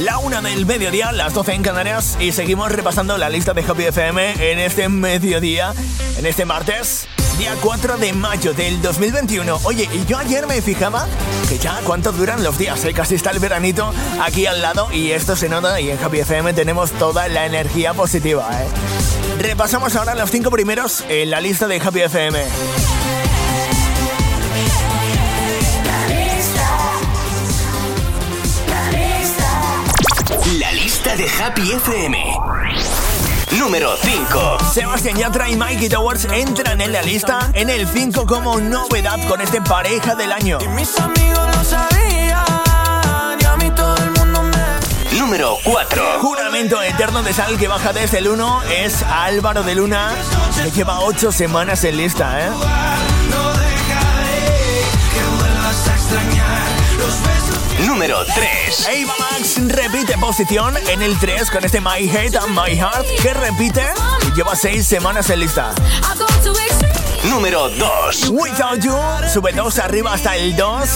La una del mediodía, las 12 en Canarias y seguimos repasando la lista de Happy FM en este mediodía, en este martes, día 4 de mayo del 2021. Oye, y yo ayer me fijaba que ya cuánto duran los días, ¿eh? casi está el veranito aquí al lado y esto se nota y en Happy FM tenemos toda la energía positiva. ¿eh? Repasamos ahora los cinco primeros en la lista de Happy FM. De Happy FM. Número 5. Sebastián Yatra y Mikey Towers entran en la lista en el 5 como novedad con este pareja del año. mis amigos lo sabían, y a mí todo el mundo me... Número 4. Juramento eterno de sal que baja desde el 1 es Álvaro de Luna, que lleva 8 semanas en lista, ¿eh? número 3. Ava Max repite posición en el 3 con este My Head and My Heart que repite y lleva 6 semanas en lista. Número 2. Without You sube 2 arriba hasta el 2.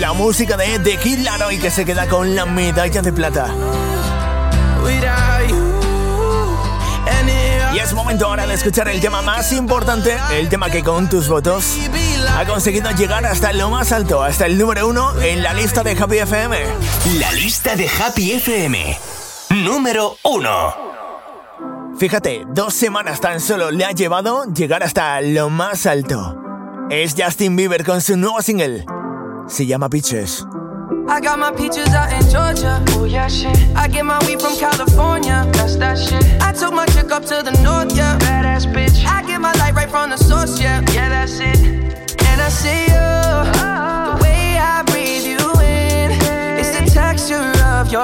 La música de The Kid Laroi que se queda con la medalla de plata. Y es momento ahora de escuchar el tema más importante, el tema que con tus votos ha conseguido llegar hasta lo más alto, hasta el número uno en la lista de Happy FM. La lista de Happy FM. Número uno. Fíjate, dos semanas tan solo le ha llevado llegar hasta lo más alto. Es Justin Bieber con su nuevo single. Se llama Peaches. I got my peaches out in Georgia. Oh yeah, shit. I get my weed from California. That's that shit. I took my chick up to the north,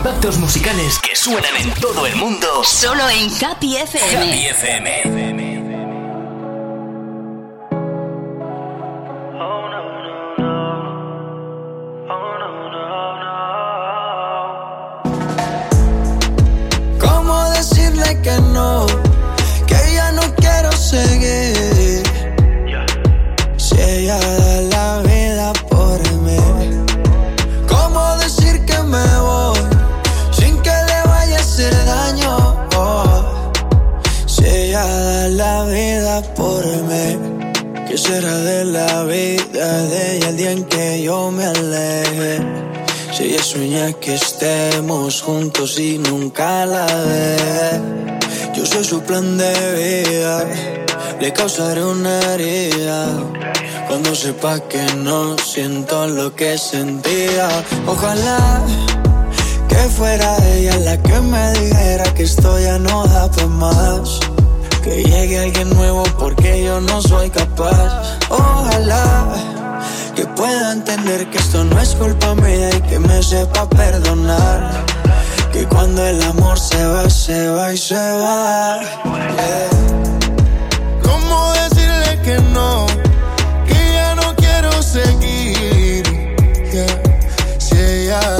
Impactos musicales que suenan en todo el mundo. Solo en FM. Happy FM. Que yo me aleje. Si ella sueña que estemos juntos y nunca la ve. Yo soy su plan de vida, le causaré una herida. Cuando sepa que no siento lo que sentía, ojalá que fuera ella la que me dijera que esto ya no da por más. Que llegue alguien nuevo porque yo no soy capaz. Ojalá que pueda entender que esto no es culpa mía y que me sepa perdonar. Que cuando el amor se va, se va y se va. ¿Cómo decirle que no? Que ya no quiero seguir. Si ella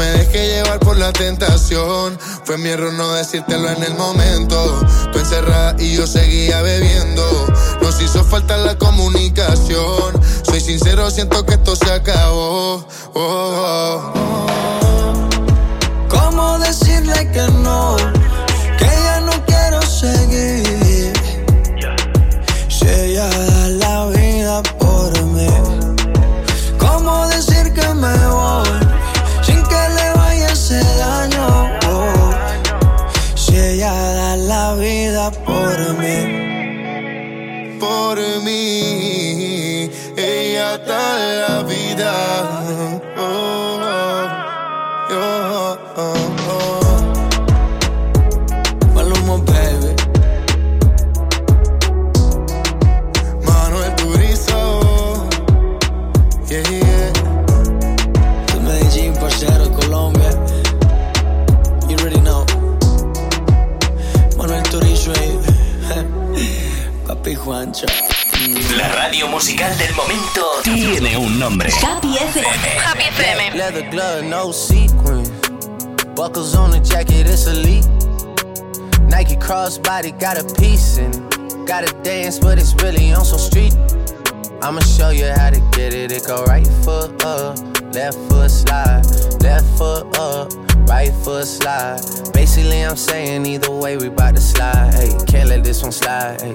Me dejé llevar por la tentación. Fue mi error no decírtelo en el momento. Tú encerrada y yo seguía bebiendo. Nos hizo falta la comunicación. Soy sincero, siento que esto se acabó. Oh, oh, oh. ¿Cómo decirle que no? Musical del momento tiene un nombre. Happy FM. Happy FM. Leather glove, no sequin. Buckles on the jacket, it's elite. Nike crossbody got a piece in it. Gotta dance, but it's really on some street. I'ma show you how to get it. It go right foot up, left foot slide, left foot up, right foot slide. Basically, I'm saying either way, we bout to slide. Hey, can't let this one slide. Hey.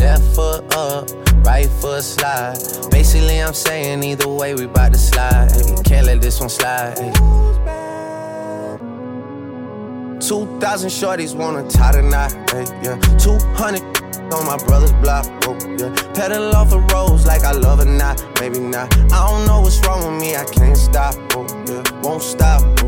left foot up, right foot slide. Basically, I'm saying either way, we bout to slide. Can't let this one slide. Hey. 2,000 shorties wanna tie the knot, hey, yeah. 200 on my brother's block, whoa, yeah. Pedal off the roads like I love it, not, maybe not. I don't know what's wrong with me, I can't stop, whoa, yeah. Won't stop, yeah.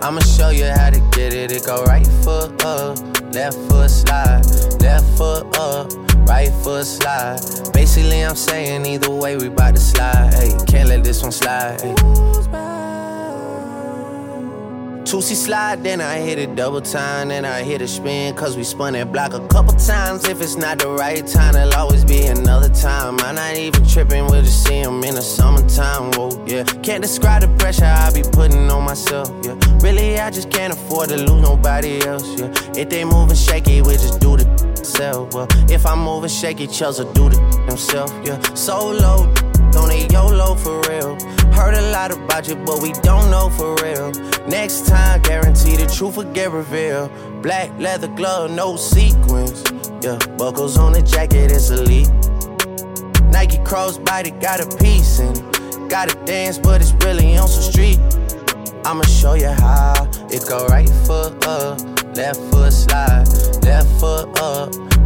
I'ma show you how to get it. It go right foot up, left foot slide, left foot up, right foot slide. Basically, I'm saying either way, we bout to slide. Hey, can't let this one slide. Hey. 2C slide, then I hit it double time, then I hit a spin, cause we spun that block a couple times. If it's not the right time, it'll always be another time. I'm not even tripping, we'll just see him in the summertime. Whoa, yeah. Can't describe the pressure I be putting on myself, yeah. Really, I just can't afford to lose nobody else, yeah. If they moving shaky, we just do the self. Well, if I'm moving shaky, Chelsea do the himself, yeah. Solo, don't need YOLO for real. Heard a lot about you, but we don't know for real. Next time, guarantee the truth will get revealed. Black leather glove, no sequins. Yeah, buckles on the jacket, it's elite. Nike crossbody got a piece and Gotta dance, but it's really on some street. I'ma show you how. It go right foot up, left foot slide, left foot up,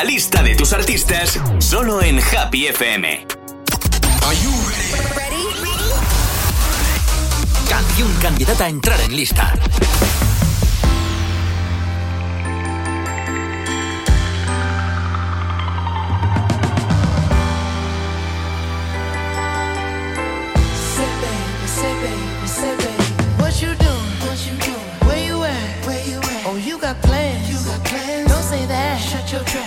La lista de tus artistas solo en Happy FM. Canción candidata a entrar en lista.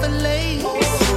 girl, I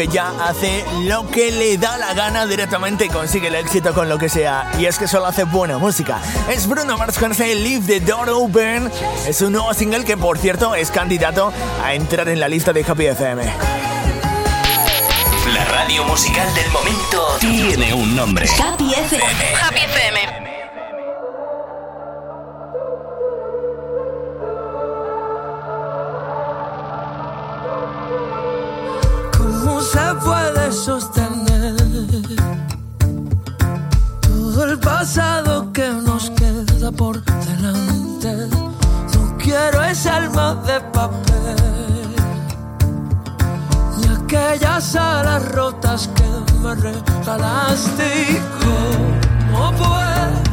que ya hace lo que le da la gana directamente y consigue el éxito con lo que sea. Y es que solo hace buena música. Es Bruno Mars con ese Leave the Door Open. Es un nuevo single que, por cierto, es candidato a entrar en la lista de Happy FM. La radio musical del momento tiene un nombre. Happy FM. Happy FM. Sostener todo el pasado que nos queda por delante. No quiero esa alma de papel ni aquellas alas rotas que me regalaste. ¿Cómo puedo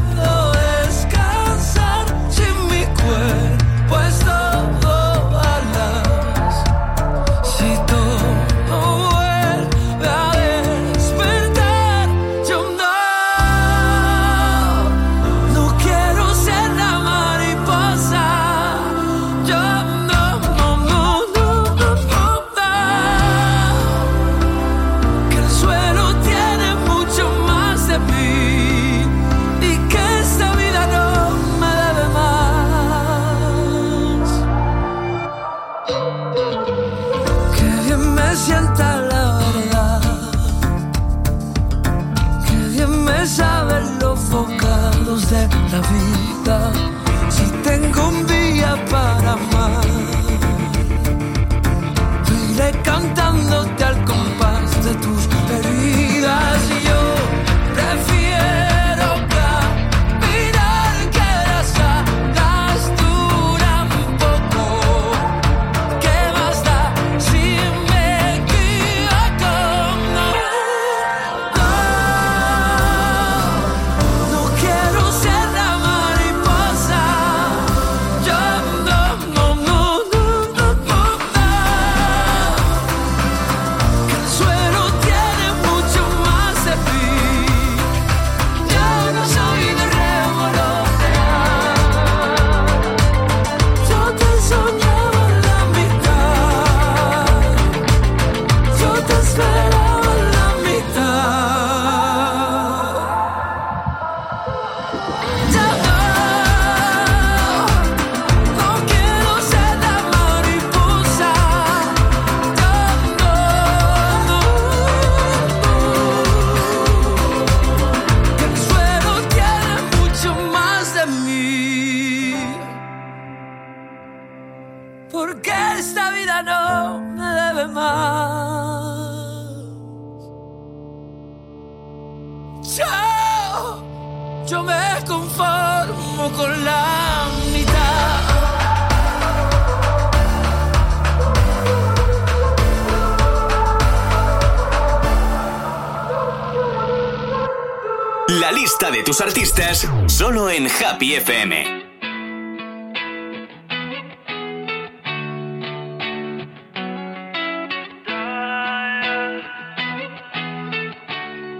Happy.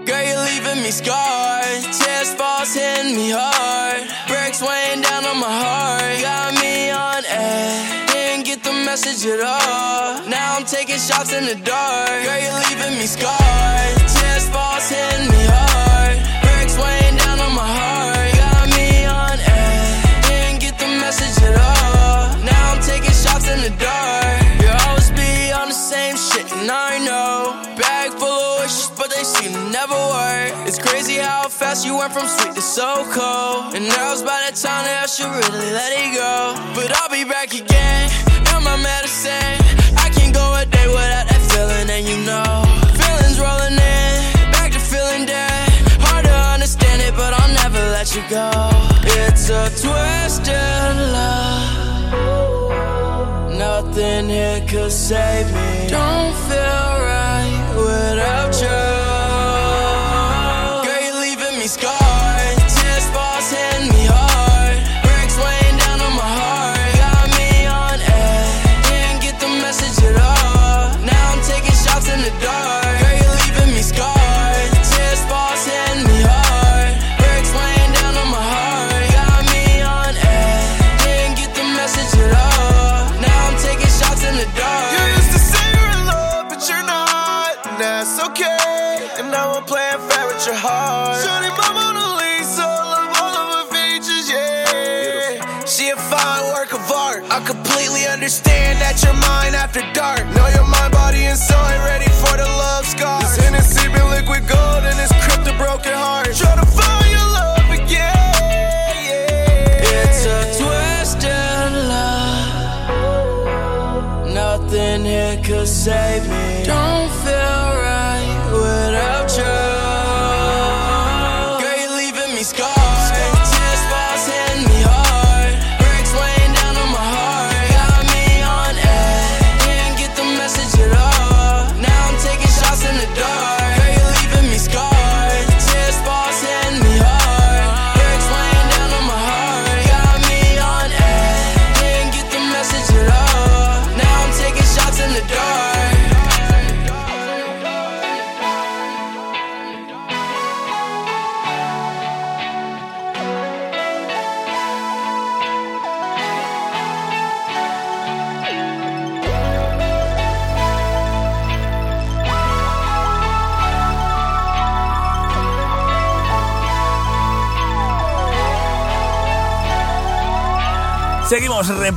Girl, you're leaving me scarred. Tears falls hitting me hard. Breaks weighing down on my heart. Got me on edge. Didn't get the message at all. Now I'm taking shots in the dark. Girl, you're leaving me scarred. Fast you went from sweet to so cold. And now it's by the time that I should really let it go. But I'll be back again. You're my medicine. I can't go a day without that feeling, and you know. Feelings rolling in, back to feeling dead. Hard to understand it, but I'll never let you go. It's a twisted love. Nothing here could save me. Don't feel right without you. You're understand that you're mine after dark. Know your mind, body, and soul ain't ready for the love scars. This Hennessy been liquid gold and it's crypt a broken heart. Try to find your love again. It's a twisted love. Nothing here could save me.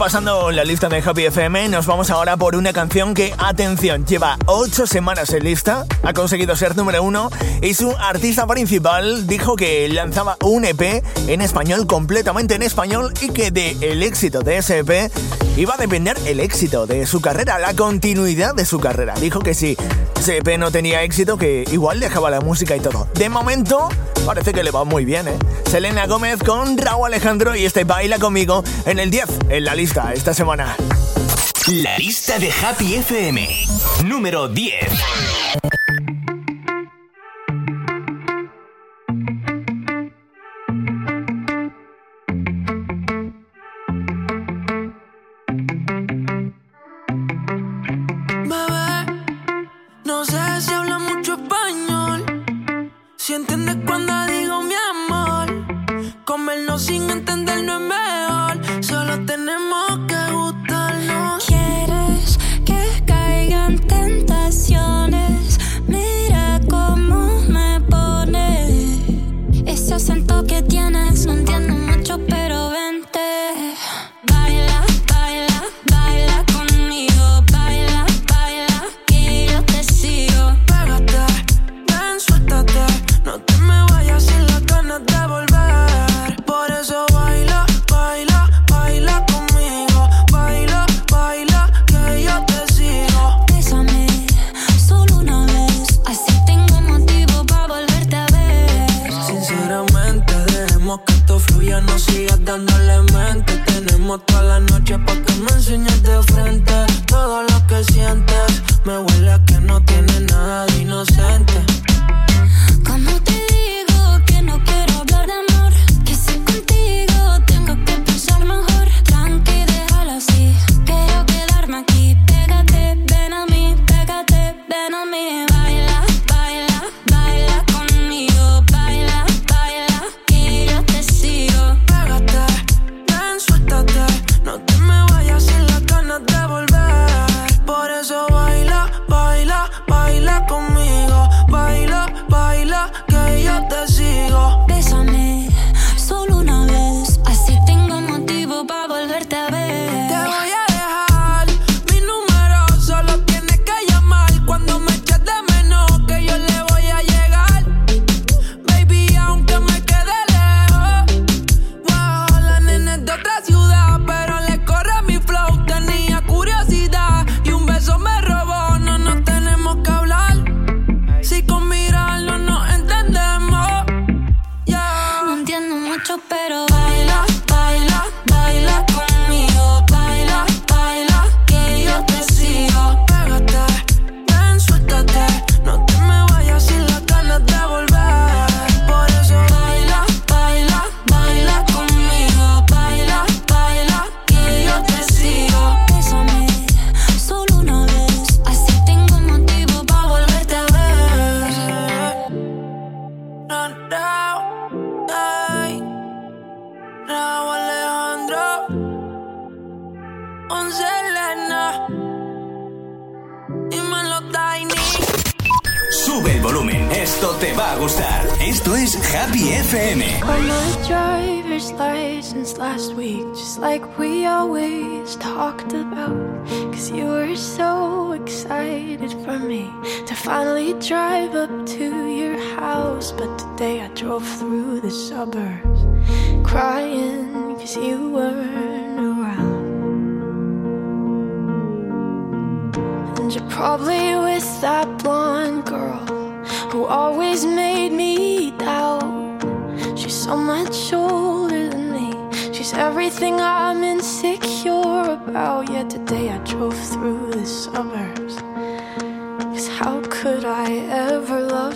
Repasando la lista de Happy FM. Nos vamos ahora por una canción que, atención, lleva 8 semanas en lista, ha conseguido ser número uno y su artista principal dijo que lanzaba un EP en español, completamente en español, y que de el éxito de ese EP iba a depender el éxito de su carrera, la continuidad de su carrera. Dijo que si ese EP no tenía éxito, que igual dejaba la música y todo. De momento, parece que le va muy bien, ¿eh? Selena Gómez con Raúl Alejandro y este baila conmigo en el 10 en la esta semana. La lista de Happy FM, número 10.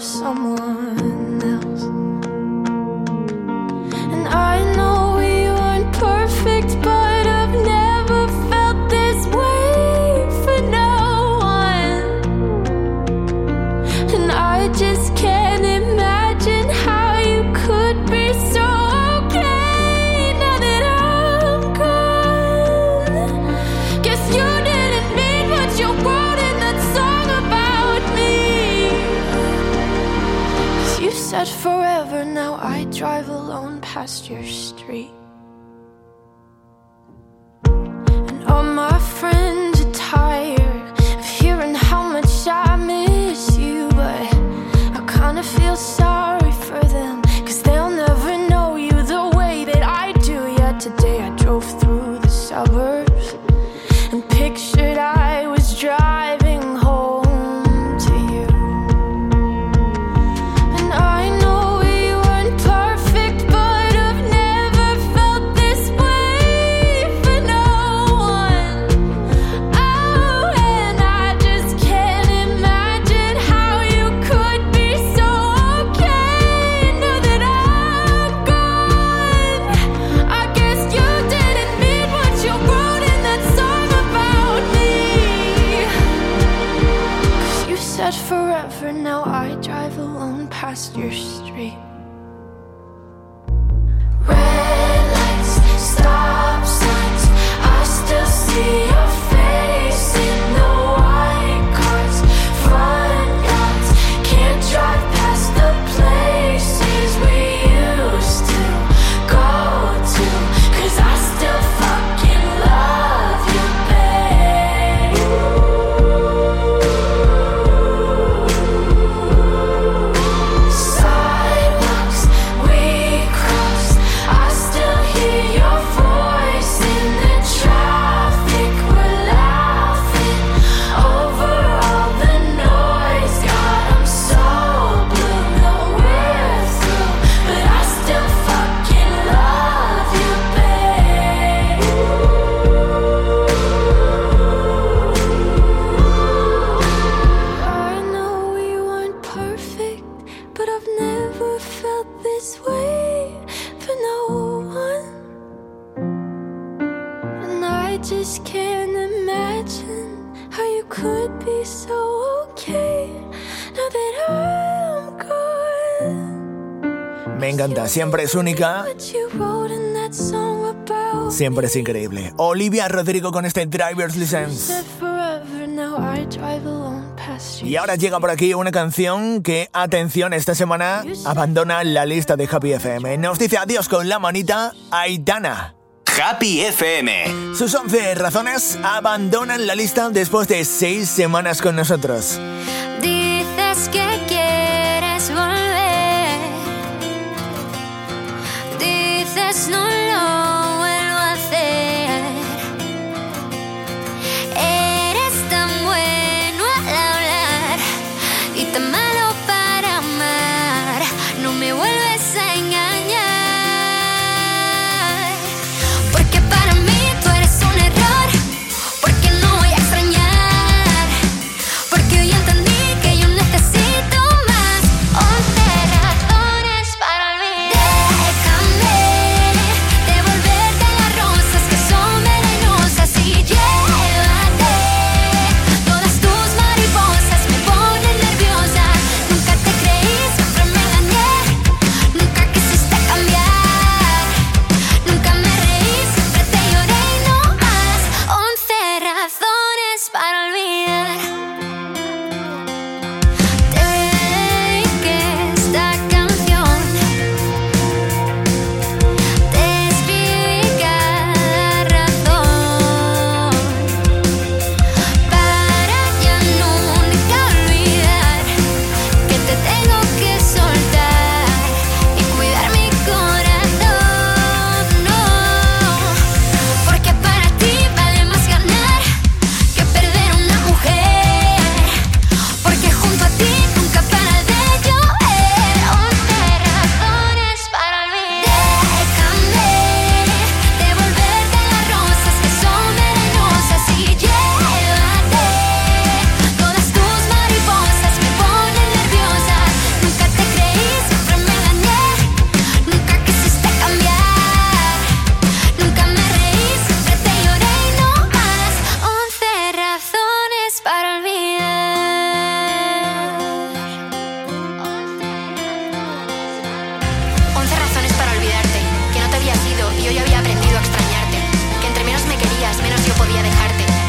someone. your street. siempre es única. Siempre es increíble. Olivia Rodrigo con este Driver's License. Y ahora llega por aquí una canción que, atención, esta semana abandona la lista de Happy FM. Nos dice adiós con la manita Aitana. Happy FM. Sus 11 razones abandonan la lista después de 6 semanas con nosotros. y hoy había aprendido a extrañarte. Que entre menos me querías, menos yo podía dejarte.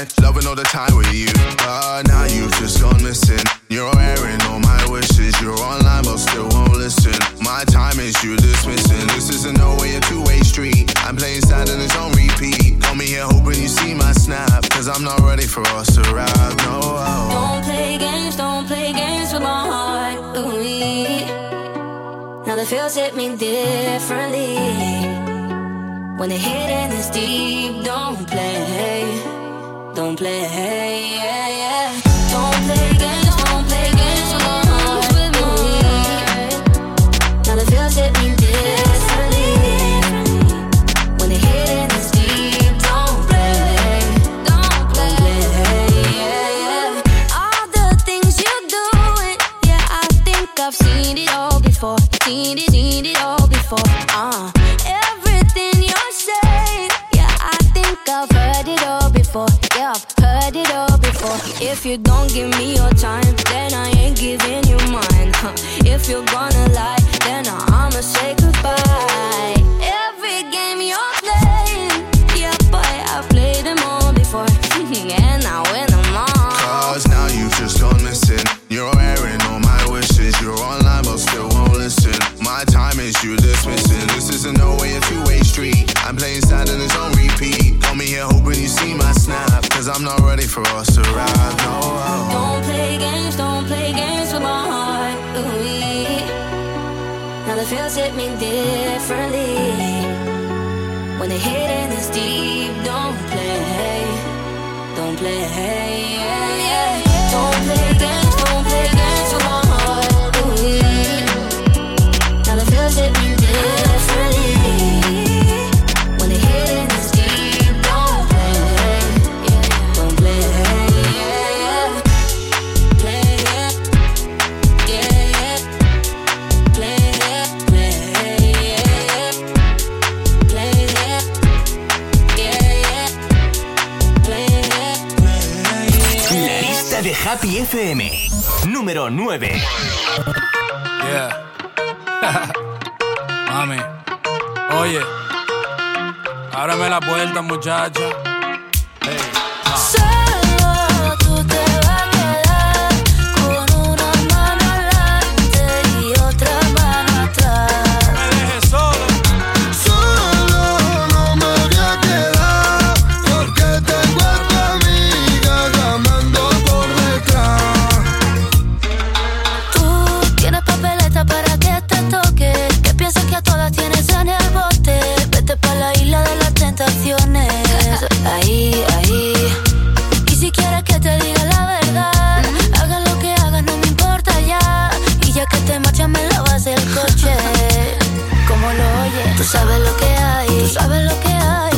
bed, loving all the time with you. But now you've just gone missing. You're airing all my wishes. You're online, but still won't listen. My time is you dismissing. This isn't no way a two way street. I'm playing sad and it's on repeat. Call me here hoping you see my snap. Cause I'm not ready for us to ride. No, don't play games, don't play games with my heart. Ooh, now the feels hit me differently. When the hidden is deep, don't play. if you're gonna lie, then I'ma say goodbye. Every game you're playing, yeah, boy, I played them all before. and now I'm them. Cause now you've just gone missing. at me differently. When the hidden is deep, don't play, don't play, yeah, yeah. don't play. Them. FM, número 9. Yeah. Mami, oye, ábreme la puerta, muchacha. sabes lo que hay, tú sabes lo que hay.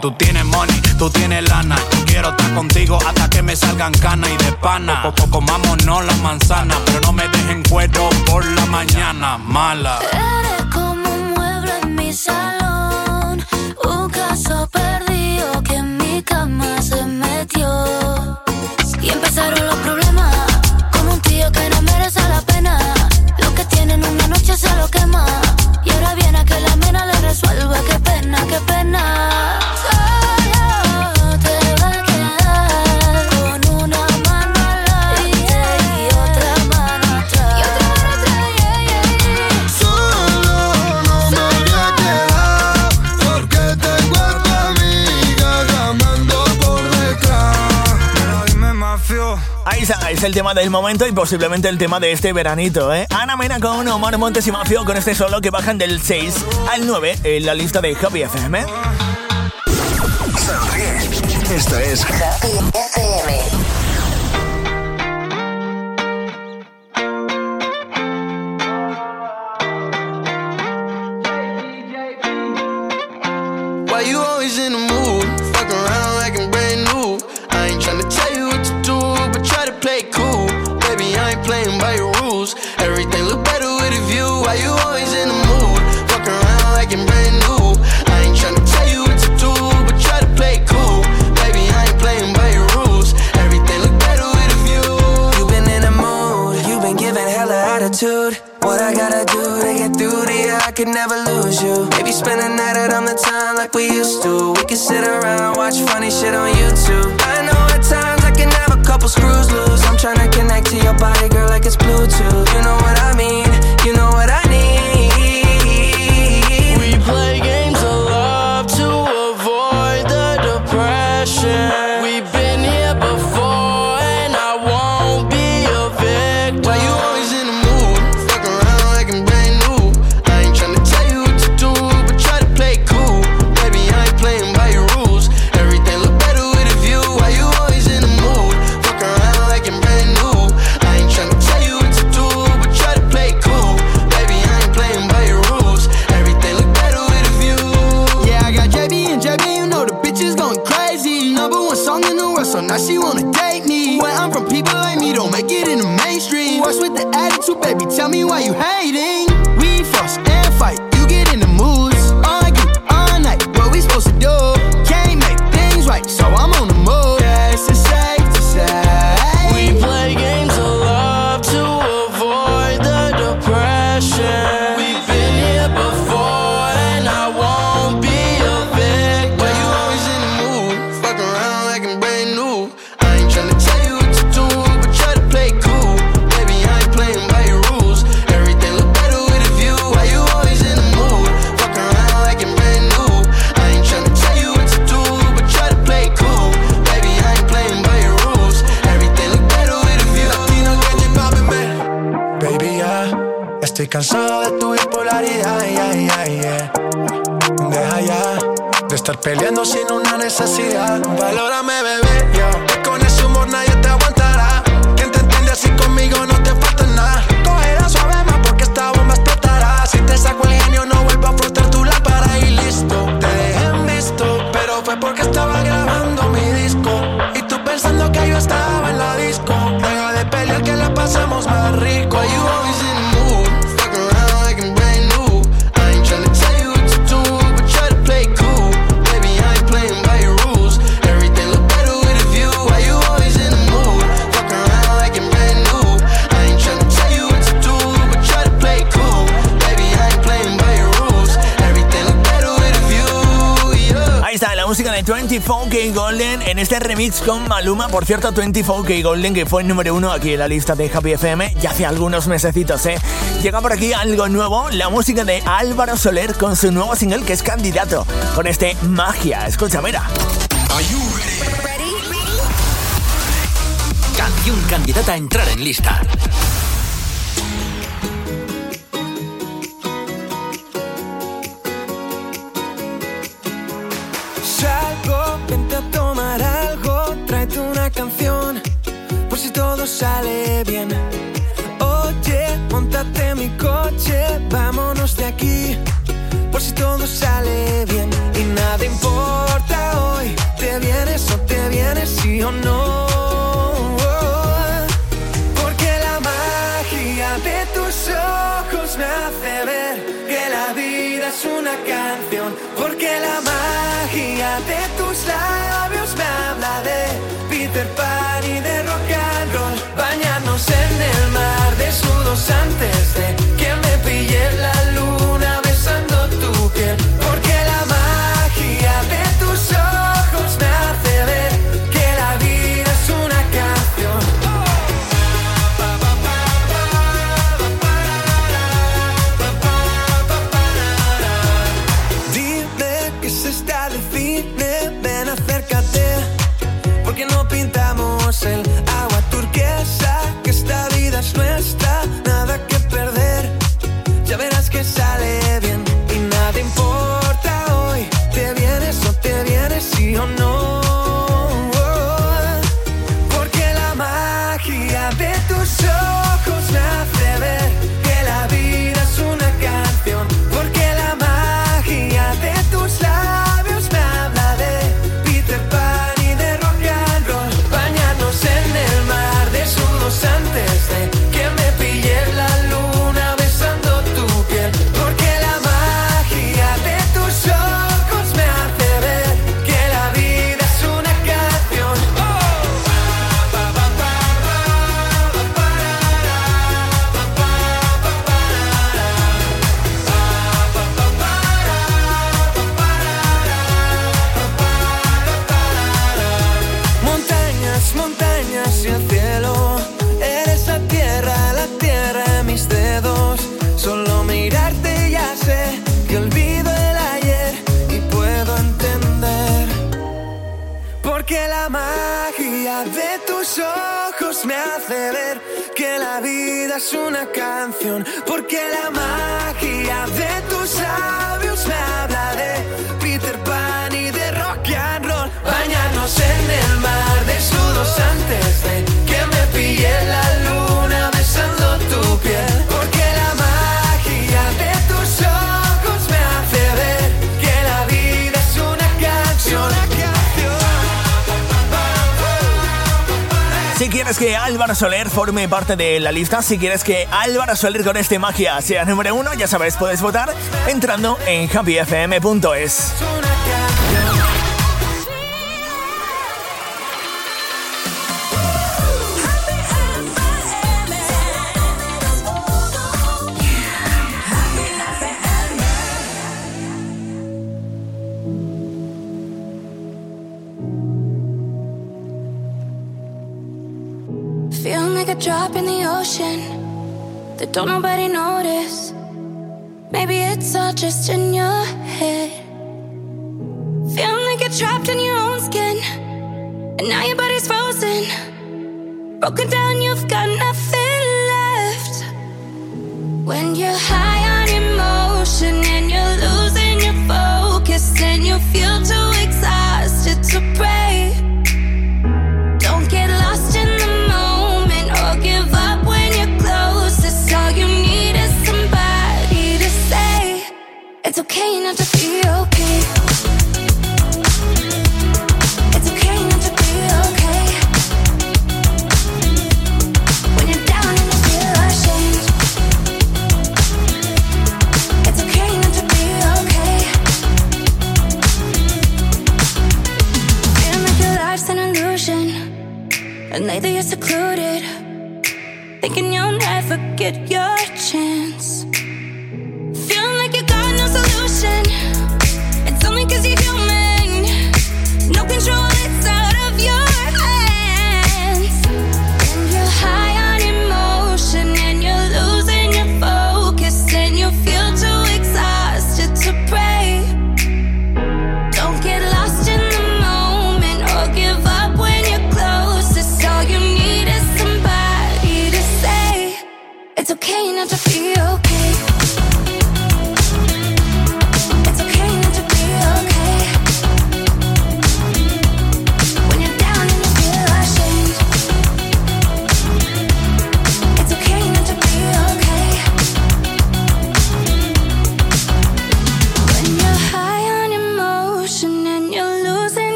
Tú tienes money, tú tienes lana. Quiero estar contigo hasta que me salgan canas y de pana. Poco comámonos la manzana, pero no me dejen cuero por la mañana, mala. Eres como un mueble en mi sala. es el tema del momento y posiblemente el tema de este veranito, ¿eh? Ana Mena con Omar Montes y Mafio con este solo que bajan del 6 al 9 en la lista de Happy FM. Sonríe. Esto es Happy FM. este remix con Maluma, por cierto, 24K Golden, que fue el número uno aquí en la lista de Happy FM ya hace algunos mesecitos, ¿eh? Llega por aquí algo nuevo, la música de Álvaro Soler con su nuevo single que es candidato, con este Magia. Escucha, mira. Canción candidata a entrar en lista. sale bien. Oye, montate mi coche, vámonos de aquí. say. que Álvaro Soler forme parte de la lista. Si quieres que Álvaro Soler con este magia sea número uno, ya sabes, puedes votar entrando en happyfm.es. don't nobody notice. Maybe it's all just in your head. Feeling like you're trapped in your own skin. And now your body's frozen. Broken down, you've got nothing left. When you're high on emotion and you're losing your focus and you feel too. And lately you're secluded, thinking you'll never get your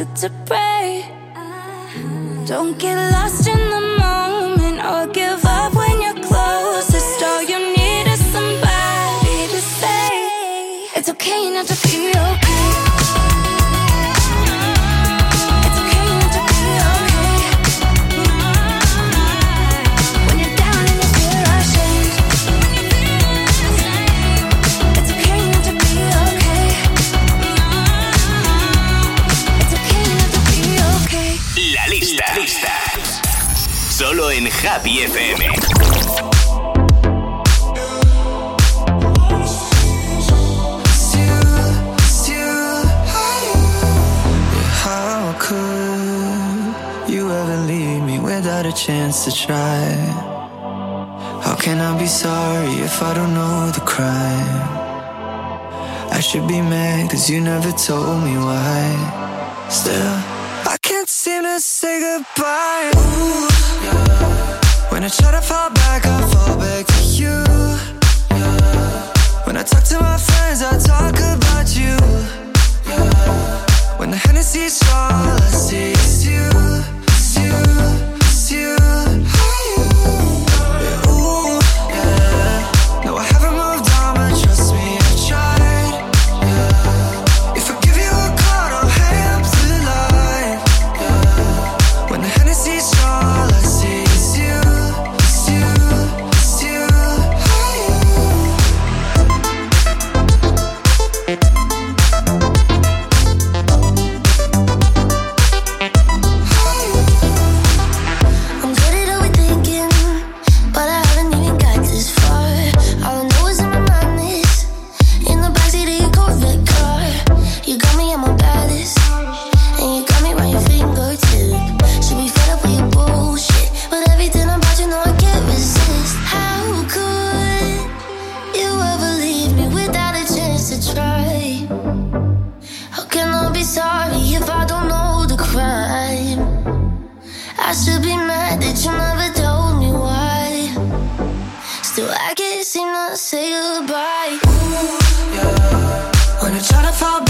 to, to pray. Don't get lost in Happy FM. without a chance to try. How can I be sorry if I don't know the crime? I should be mad cause you never told me why. Still, I can't seem to say goodbye. Ooh, yeah. When I try to fall back, I fall back to you. Yeah. When I talk to my friends, I talk about you. Yeah. When the Hennessy's all I see is you, it's you, it's you. trying to fall back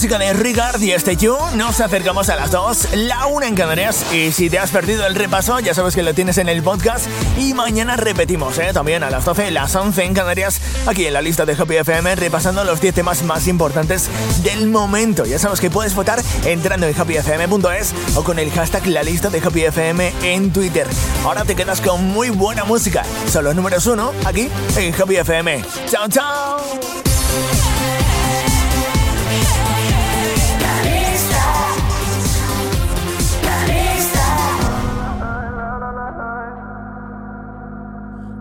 música de Rigard y este You. Nos acercamos a las 2, la 1 en Canarias. Y si te has perdido el repaso, ya sabes que lo tienes en el podcast. Y mañana repetimos, ¿eh? también a las 12, las 11 en Canarias, aquí en la lista de Happy FM, repasando los 10 temas más importantes del momento. Ya sabes que puedes votar entrando en happyfm.es o con el hashtag la lista de Happy FM en Twitter. Ahora te quedas con muy buena música. Son los números 1 aquí en Happy FM. ¡Chao, chao!